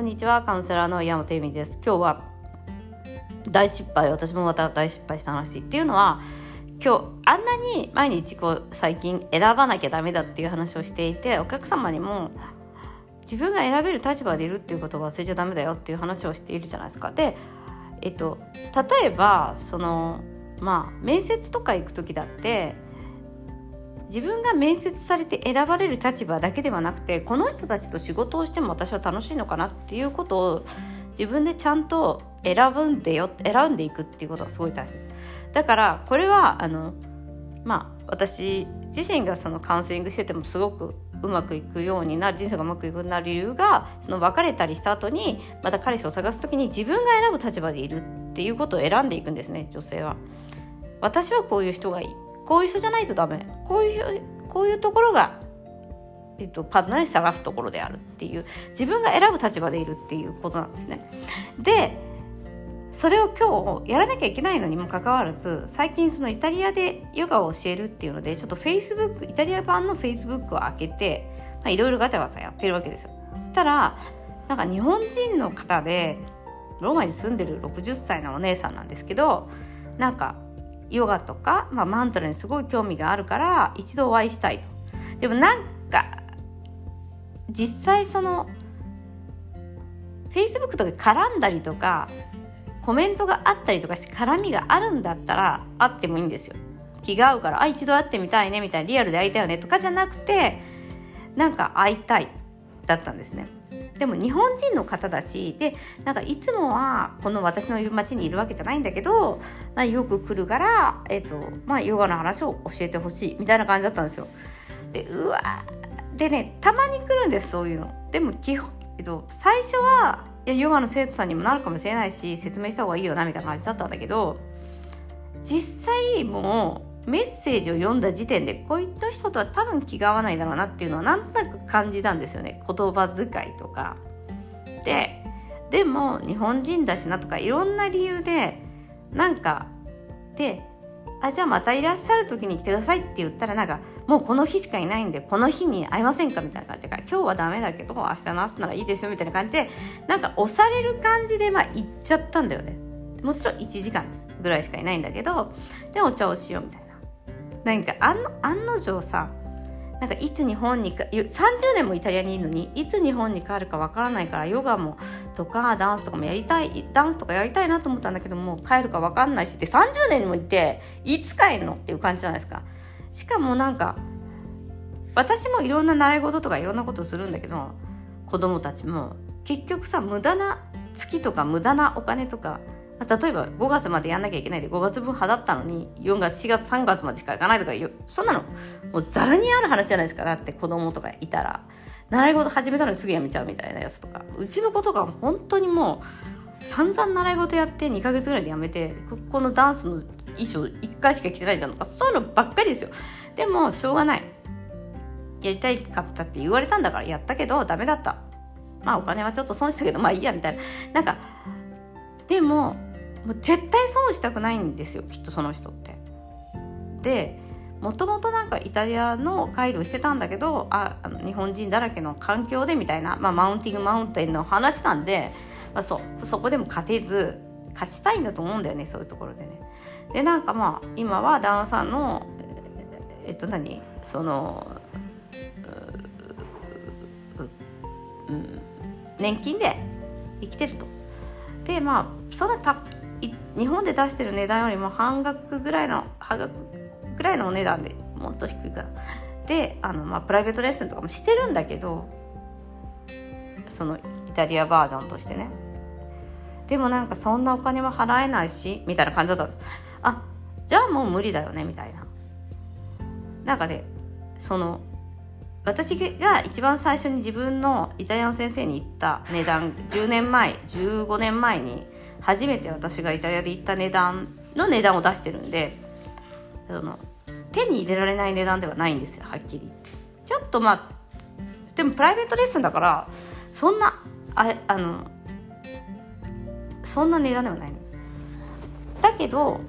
こんにちはカウンセラーの山本由美です。今日は大失敗私もまた大失敗した話っていうのは今日あんなに毎日こう最近選ばなきゃダメだっていう話をしていてお客様にも自分が選べる立場でいるっていうことを忘れちゃダメだよっていう話をしているじゃないですか。でえっと例えばそのまあ面接とか行く時だって自分が面接されて選ばれる立場だけではなくてこの人たちと仕事をしても私は楽しいのかなっていうことを自分でちゃんと選ぶんでよ選んでいくっていうことがすごい大切ですだからこれはあのまあ私自身がそのカウンセリングしててもすごくうまくいくようになる人生がうまくいくようになる理由がその別れたりした後にまた彼氏を探す時に自分が選ぶ立場でいるっていうことを選んでいくんですね女性は。私はこういう人がいいこういう人じゃないとダメこういうこういうところが、えっと、パートナーに探すところであるっていう自分が選ぶ立場でいるっていうことなんですね。でそれを今日やらなきゃいけないのにもかかわらず最近そのイタリアでヨガを教えるっていうのでちょっとフェイスブックイタリア版のフェイスブックを開けていろいろガチャガチャやってるわけですよ。そしたらなんか日本人の方でローマに住んでる60歳のお姉さんなんですけどなんかヨガとか、まあ、マントラにすごい興味があるから一度お会いしたいと。でもなんか実際その Facebook とか絡んだりとかコメントがあったりとかして絡みがあるんだったら会ってもいいんですよ。気が合うからあ一度会ってみたいねみたいなリアルで会いたいよねとかじゃなくてなんか会いたいだったんですね。でも日本人の方だしでなんかいつもはこの私のいる町にいるわけじゃないんだけど、まあ、よく来るから、えーとまあ、ヨガの話を教えてほしいみたいな感じだったんですよ。でうわでねたまに来るんですそういうの。でも基本、えーと、最初はいやヨガの生徒さんにもなるかもしれないし説明した方がいいよなみたいな感じだったんだけど実際もうメッセージを読んだ時点でこういった人とは多分気が合わないだろうなっていうのはなんとなく感じたんですよね。言葉遣いとか。ででも日本人だしなとかいろんな理由でなんかであじゃあまたいらっしゃる時に来てくださいって言ったらなんかもうこの日しかいないんでこの日に会いませんかみたいな感じで今日はダメだけど明日の朝ならいいですよみたいな感じでなんか押される感じでまあ行っちゃったんだよね。もちろん1時間ですぐらいしかいないんだけどでお茶をしようみたいな。なんか案のの定さなんかいつ日本にか30年もイタリアにいるのにいつ日本に帰るかわからないからヨガもとかダンスとかもやりたいダンスとかやりたいなと思ったんだけども帰るかわかんないしって30年もいていつ帰るのっていう感じじゃないですか。しかもなんか私もいろんな習い事とかいろんなことするんだけど子供たちも結局さ無駄な月とか無駄なお金とか例えば5月までやんなきゃいけないで5月分払ったのに4月4月3月までしか行かないとかそんなのもうざらにある話じゃないですか。だって子供とかいたら習い事始めたのにすぐやめちゃうみたいなやつとか。うちの子とか本当にもう散々習い事やって2ヶ月ぐらいでやめてこのダンスの衣装1回しか着てないじゃんとかそういうのばっかりですよ。でもしょうがない。やりたいかったって言われたんだからやったけどダメだった。まあお金はちょっと損したけどまあいいやみたいな。なんかでももう絶対損したくないんですよきっとその人って。でもともとなんかイタリアのガイドしてたんだけどああの日本人だらけの環境でみたいな、まあ、マウンティングマウンテンの話なんで、まあ、そそこでも勝てず勝ちたいんだと思うんだよねそういうところでね。でなんかまあ今は旦那さんのえっと何？その年金で生きてると。でまあそんな日本で出してる値段よりも半額ぐらいの半額ぐらいのお値段でもっと低いからであの、まあ、プライベートレッスンとかもしてるんだけどそのイタリアバージョンとしてねでもなんかそんなお金は払えないしみたいな。感じだったんですあじゃあもう無理だよねみたいな。なんかでその私が一番最初に自分のイタリアの先生に言った値段10年前15年前に初めて私がイタリアで行った値段の値段を出してるんでその手に入れられない値段ではないんですよはっきり。ちょっとまあでもプライベートレッスンだからそんなああのそんな値段ではないの。だけど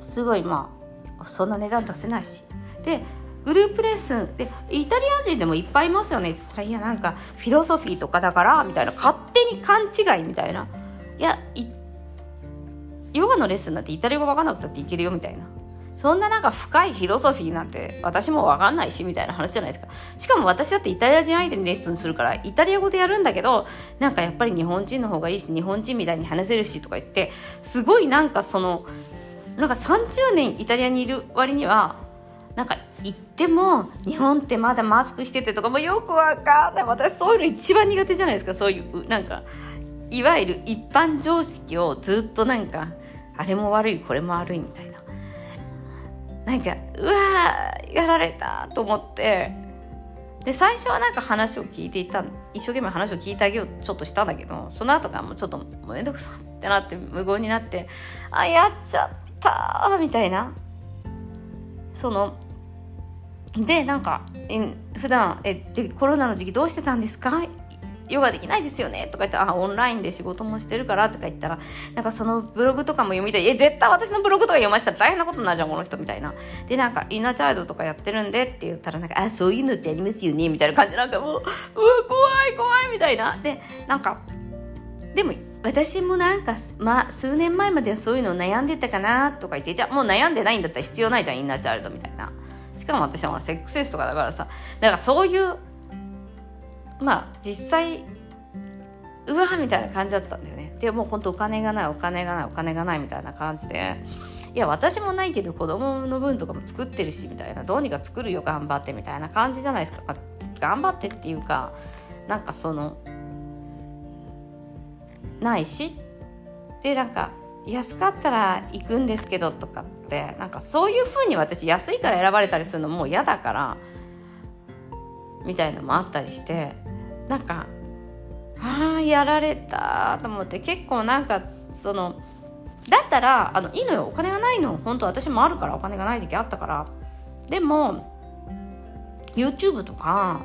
すごいまあそんな値段出せないし。でグループレッスンでイタリア人でもいっぱいいますよねって言ったらいやなんかフィロソフィーとかだからみたいな勝手に勘違いみたいな。いやヨガのレッスンなんてイタリア語分かんなくたっていけるよみたいな。そんななんか深いフィロソフィーなんて私も分かんないしみたいな話じゃないですか。しかも私だってイタリア人相手にレッスンするからイタリア語でやるんだけどなんかやっぱり日本人の方がいいし日本人みたいに話せるしとか言ってすごいなんかそのなんか30年イタリアにいる割にはなんか行っても日本ってまだマスクしててとかもよくわかんない。私そういうの一番苦手じゃないですか。そういうなんかいわゆる一般常識をずっとなんかあれも悪いこれも悪いみたいな。なんかうわーやられたと思って。で最初はなんか話を聞いていた一生懸命話を聞いてあげようちょっとしたんだけどその後からもうちょっともうめんどくさってなって無言になってあやっちゃったみたいな。そのでなんか普段えでコロナの時期どうしてたんですか？ヨガできないですよねとか言ってあオンラインで仕事もしてるからとか言ったらなんかそのブログとかも読みたい。え絶対私のブログとか読ませたら大変なことになるじゃんこの人みたいな。でなんかインナーチャイルドとかやってるんでって言ったらなんかあそういうのってありますよねみたいな感じ。なんかもううわ怖い怖いみたいな。でなんかでも私もなんか、ま、数年前まではそういうの悩んでたかなとか言ってじゃあもう悩んでないんだったら必要ないじゃんインナーチャイルドみたいな。しかも私はセックスレスとかだからさだかそういうまあ実際うわみたいな感じだったんだよね。でもう本当お金がないお金がないお金がないみたいな感じで。いや私もないけど子供の分とかも作ってるしみたいな。どうにか作るよ頑張ってみたいな感じじゃないですか。頑張ってっていうかなんかそのないし。でなんか安かったら行くんですけどとかってなんかそういうふうに私安いから選ばれたりするのもう嫌だからみたいのもあったりして。なんかああやられたと思って結構なんかそのだったらあのいいのよお金がないの本当私もあるからお金がない時期あったから。でも YouTube とか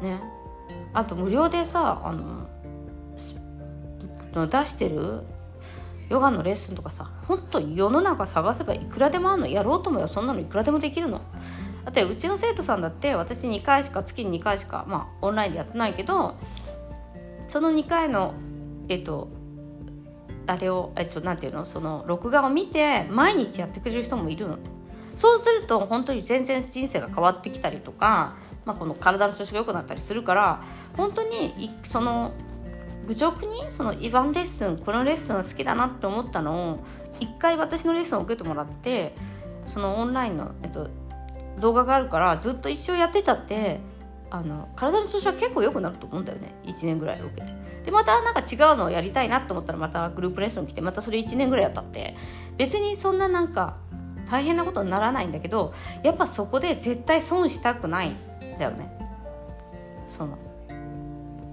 ねあと無料でさあの出してるヨガのレッスンとかさ本当世の中探せばいくらでもあるの。やろうと思えばそんなのいくらでもできるの。だってうちの生徒さんだって私2回しか月に2回しかまあオンラインでやってないけどその2回のえっとあれをえっとなんていうのその録画を見て毎日やってくれる人もいるの。そうすると本当に全然人生が変わってきたりとか、まあ、この体の調子が良くなったりするから本当にその愚直にそのイヴァンレッスンこのレッスン好きだなって思ったのを一回私のレッスンを受けてもらってそのオンラインの、えっと、動画があるからずっと一生やってたってあの体の調子は結構良くなると思うんだよね。1年ぐらい受けて。でまたなんか違うのをやりたいなと思ったらまたグループレッスン来てまたそれ1年ぐらいやったって。別にそんななんか大変なことにならないんだけどやっぱそこで絶対損したくないんだよね。その。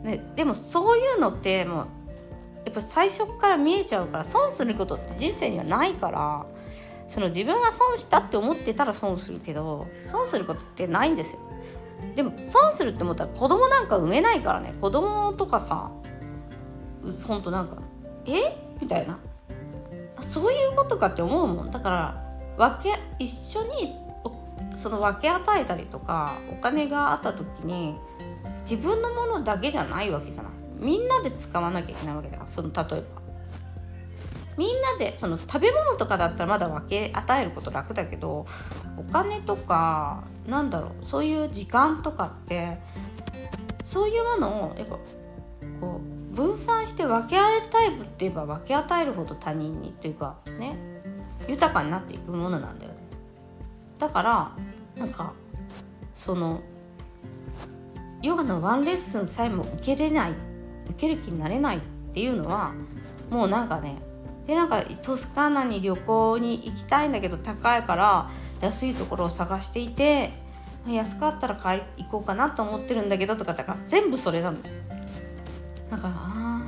ね、でもそういうのってもうやっぱ最初から見えちゃうから損することって人生にはないからその自分が損したって思ってたら損するけど損することってないんですよ。でも損するって思ったら子供なんか産めないからね。子供とかさほんとなんかえ？みたいな。そういうことかって思うもん。だから分け一緒にその分け与えたりとかお金があった時に自分のものだけじゃないわけじゃない。みんなで使わなきゃいけないわけだその例えば。みんなでその食べ物とかだったらまだ分け与えること楽だけどお金とかなんだろうそういう時間とかってそういうものをやっぱこう分散して分け与えたいって言えば分け与えるほど他人にっていうかね豊かになっていくものなんだよね。だからなんかそのヨガのワンレッスンさえも受けれない受ける気になれないっていうのはもうなんかねでなんかトスカーナに旅行に行きたいんだけど高いから安いところを探していて安かったら買い行こうかなと思ってるんだけどとかだから全部それなのだ。からあ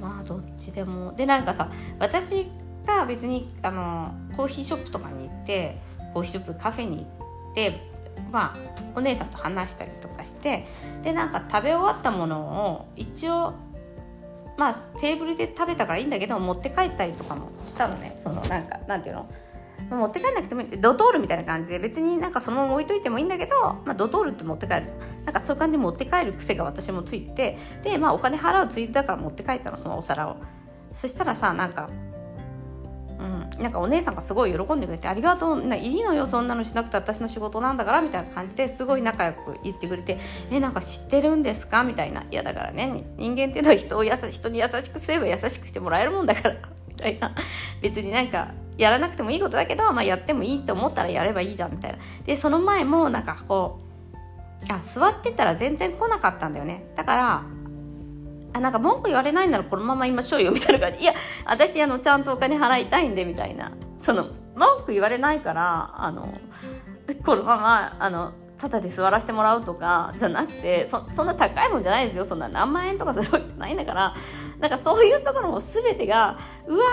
まあどっちでも。でなんかさ私が別にあのコーヒーショップとかに行ってコーヒーショップカフェに行ってまあ、お姉さんと話したりとかしてでなんか食べ終わったものを一応まあテーブルで食べたからいいんだけど持って帰ったりとかもしたのね。そのなんかなんていうの？持って帰んなくてもいい。ドトールみたいな感じで別になんかそのまま置いといてもいいんだけど、まあ、ドトールって持って帰るなんかそういう感じで持って帰る癖が私もついてで、まあ、お金払うついでだから持って帰ったのそのお皿を。そしたらさなんかうん、なんかお姉さんがすごい喜んでくれて「ありがとう。ないいのよそんなのしなくて私の仕事なんだから」みたいな感じですごい仲良く言ってくれて「えなんか知ってるんですか?」みたいな「いやだからね人間っていうのは人をやさ人に優しくすれば優しくしてもらえるもんだから」みたいな。別になんかやらなくてもいいことだけど、まあ、やってもいいと思ったらやればいいじゃんみたいな。でその前もなんかこうあ座ってたら全然来なかったんだよね。だからあなんか文句言われないならこのまま言いましょうよみたいな感じ。いや私あのちゃんとお金払いたいんでみたいな。その文句言われないからあのこのままあのただで座らせてもらうとかじゃなくてそそんな高いもんじゃないですよ。そんな何万円とかするわけないんだから。なんかそういうところも全てがうわ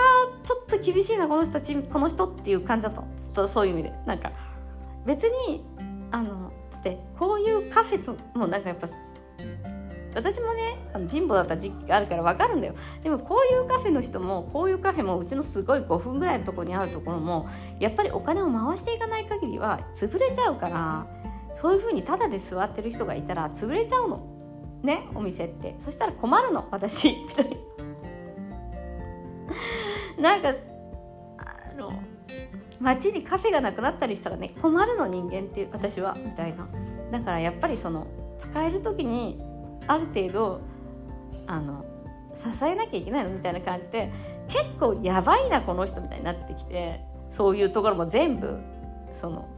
ーちょっと厳しいなこの人たちこの人っていう感じだったずっとそういう意味で。なんか別にあのだってこういうカフェともなんかやっぱ私もねあの貧乏だった時期があるから分かるんだよ。でもこういうカフェの人もこういうカフェもうちのすごい5分ぐらいのところにあるところもやっぱりお金を回していかない限りは潰れちゃうからそういうふうにタダで座ってる人がいたら潰れちゃうの。ねお店って。そしたら困るの私みたいななんかあの街にカフェがなくなったりしたらね困るの人間っていう私はみたいな。だからやっぱりその使える時にある程度あの支えなきゃいけないのみたいな感じで結構やばいなこの人みたいになってきてそういうところも全部その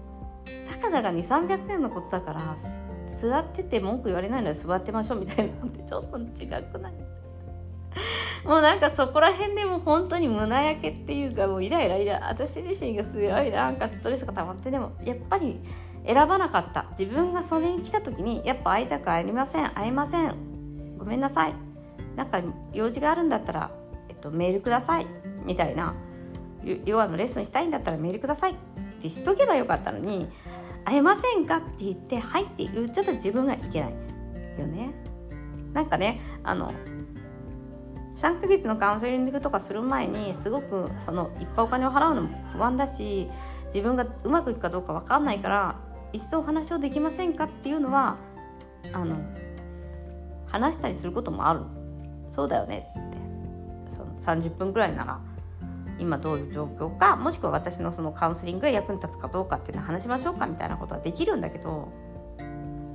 たかだか2300円のことだから座ってて文句言われないので座ってましょうみたいなのってちょっと違くない？もうなんかそこら辺でも本当に胸焼けっていうかもうイライライラ私自身がすごいなんかストレスが溜まってでもやっぱり選ばなかった。自分がそれに来た時にやっぱ会いたくありません。会えません。ごめんなさい。なんか用事があるんだったら、えっと、メールください。みたいな。ヨガのレッスンしたいんだったらメールください。ってしとけばよかったのに会えませんかって言って「はい」って言っちゃった自分がいけないよね。なんかねあの3ヶ月のカウンセリングとかする前にすごくそのいっぱいお金を払うのも不安だし自分がうまくいくかどうか分かんないから一層お話をできませんかっていうのはあの話したりすることもある。そうだよねって。その30分ぐらいなら今どういう状況かもしくは私のそのカウンセリングが役に立つかどうかっていうのを話しましょうかみたいなことはできるんだけど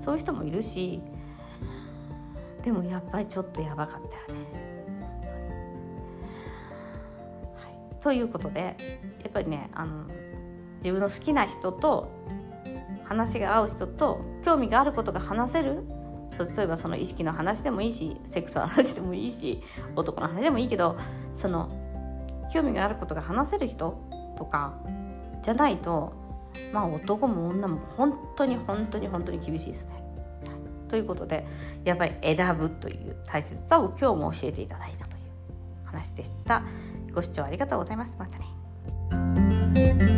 そういう人もいるしでもやっぱりちょっとやばかったよね。はい、ということでやっぱりねあの自分の好きな人と話が合う人と興味があることが話せる例えばその意識の話でもいいしセックスの話でもいいし男の話でもいいけどその興味があることが話せる人とかじゃないとまあ男も女も本当に本当に本当に厳しいですね。ということでやっぱり選ぶという大切さを今日も教えていただいたという話でした。ご視聴ありがとうございます。またね。